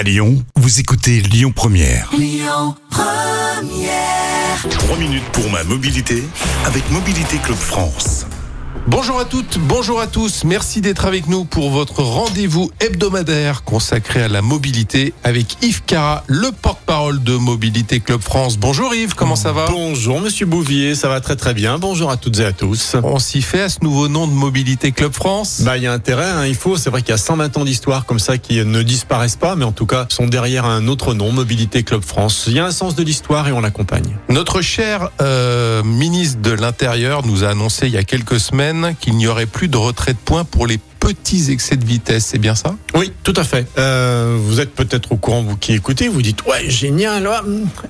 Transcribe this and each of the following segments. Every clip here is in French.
À Lyon, vous écoutez Lyon Première. 3 minutes pour ma mobilité avec Mobilité Club France. Bonjour à toutes, bonjour à tous. Merci d'être avec nous pour votre rendez-vous hebdomadaire consacré à la mobilité avec Yves Cara, le porte-parole de Mobilité Club France. Bonjour Yves, comment ça va? Bonjour Monsieur Bouvier, ça va très très bien. Bonjour à toutes et à tous. On s'y fait à ce nouveau nom de Mobilité Club France? Bah il y a intérêt, hein, il faut. C'est vrai qu'il y a 120 ans d'histoire comme ça qui ne disparaissent pas, mais en tout cas sont derrière un autre nom, Mobilité Club France. Il y a un sens de l'histoire et on l'accompagne. Notre cher euh, ministre de l'Intérieur nous a annoncé il y a quelques semaines qu'il n'y aurait plus de retrait de points pour les petits excès de vitesse, c'est bien ça? Oui, tout à fait. Euh, vous êtes peut-être au courant, vous qui écoutez, vous dites ouais génial. ouais.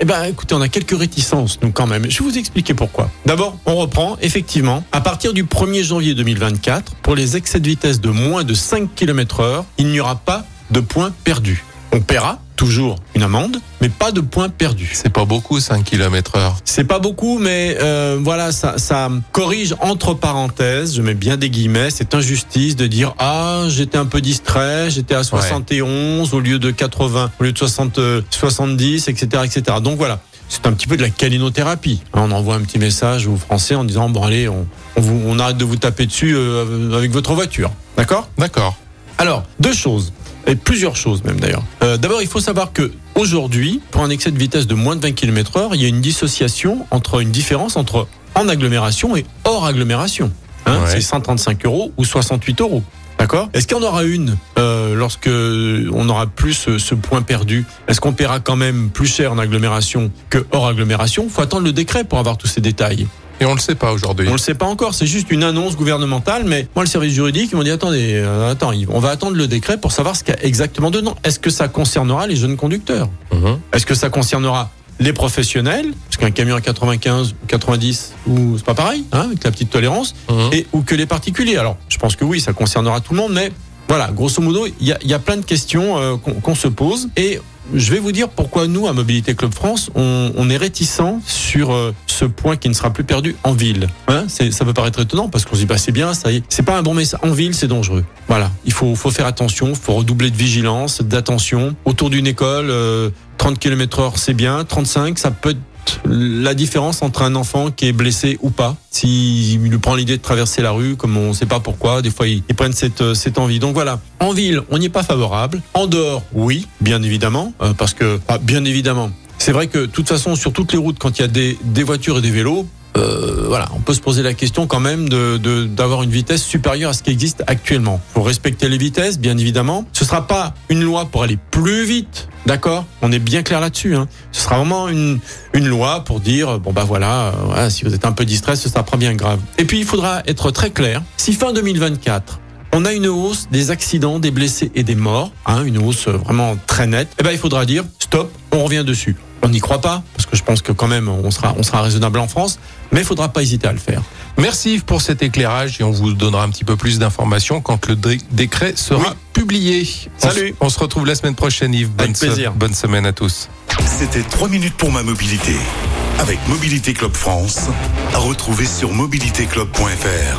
Eh ben écoutez, on a quelques réticences nous quand même. Je vais vous expliquer pourquoi. D'abord, on reprend effectivement à partir du 1er janvier 2024 pour les excès de vitesse de moins de 5 km/h, il n'y aura pas de points perdus. On paiera toujours une amende, mais pas de points perdus. C'est pas beaucoup 5 km heure. C'est pas beaucoup, mais euh, voilà, ça, ça corrige entre parenthèses, je mets bien des guillemets, cette injustice de dire ah j'étais un peu distrait, j'étais à 71 au lieu de 80, au lieu de 60, euh, 70, etc., etc. Donc voilà. C'est un petit peu de la calinothérapie. On envoie un petit message aux Français en disant bon allez, on, on, vous- on arrête de vous taper dessus euh, avec votre voiture, d'accord? D'accord. alors, deux choses, et plusieurs choses même d'ailleurs. Euh, D'abord, il faut savoir que aujourd'hui, pour un excès de vitesse de moins de 20 km/h, il y a une dissociation entre une différence entre en agglomération et hors agglomération. Hein, Ouais. C'est 135 euros ou 68 euros. D'accord? Est-ce qu'il y en aura une euh, lorsque on n'aura plus ce, ce point perdu? Est-ce qu'on paiera quand même plus cher en agglomération que hors agglomération? Faut attendre le décret pour avoir tous ces détails. Et on le sait pas aujourd'hui. On le sait pas encore, c'est juste une annonce gouvernementale, mais moi le service juridique ils m'ont dit attendez, euh, attends, Yves, on va attendre le décret pour savoir ce qu'il y a exactement dedans. Est-ce que ça concernera les jeunes conducteurs Mhm. Est-ce que ça concernera les professionnels Parce qu'un camion à 95 ou 90 ou c'est pas pareil, hein, avec la petite tolérance, Mhm. et ou que les particuliers. Alors, je pense que oui, ça concernera tout le monde, mais voilà, grosso modo, il y a, il y a plein de questions euh, qu'on qu'on se pose et je vais vous dire pourquoi nous, à Mobilité Club France, on, est réticent sur euh, ce point qui ne sera plus perdu en ville. Hein ça peut paraître étonnant parce qu'on se dit, bah, c'est bien, ça y est. C'est pas un bon message. En ville, c'est dangereux. Voilà. Il faut, faut faire attention, il faut redoubler de vigilance, d'attention. Autour d'une école, euh, 30 km heure, c'est bien. 35, ça peut être la différence entre un enfant qui est blessé ou pas. S'il lui prend l'idée de traverser la rue, comme on ne sait pas pourquoi, des fois ils, prennent cette, euh, envie. Donc voilà, en ville, on n'y est pas favorable. En dehors, oui, bien évidemment, euh, parce que, ah, bien évidemment, c'est vrai que de toute façon, sur toutes les routes, quand il y a des voitures et des vélos, euh, voilà, on peut se poser la question quand même de d'avoir une vitesse supérieure à ce qui existe actuellement. Faut respecter les vitesses, bien évidemment. Ce sera pas une loi pour aller plus vite, d'accord? On est bien clair là-dessus. Hein. Ce sera vraiment une une loi pour dire bon bah voilà, euh, voilà, si vous êtes un peu distrait, ce sera pas bien grave. Et puis il faudra être très clair. Si fin 2024 on a une hausse des accidents, des blessés et des morts, hein, une hausse euh, vraiment très nette. Eh ben, il faudra dire stop, on revient dessus. On n'y croit pas parce que je pense que quand même on sera on sera raisonnable en France, mais il faudra pas hésiter à le faire. Merci Yves pour cet éclairage et on vous donnera un petit peu plus d'informations quand le dé- décret sera Oui. publié. On Salut. On, se retrouve la semaine prochaine Yves. Avec Bonne, se- plaisir. bonne semaine à tous. C'était 3 minutes pour ma mobilité avec Mobilité Club France. À retrouver sur mobilitéclub.fr.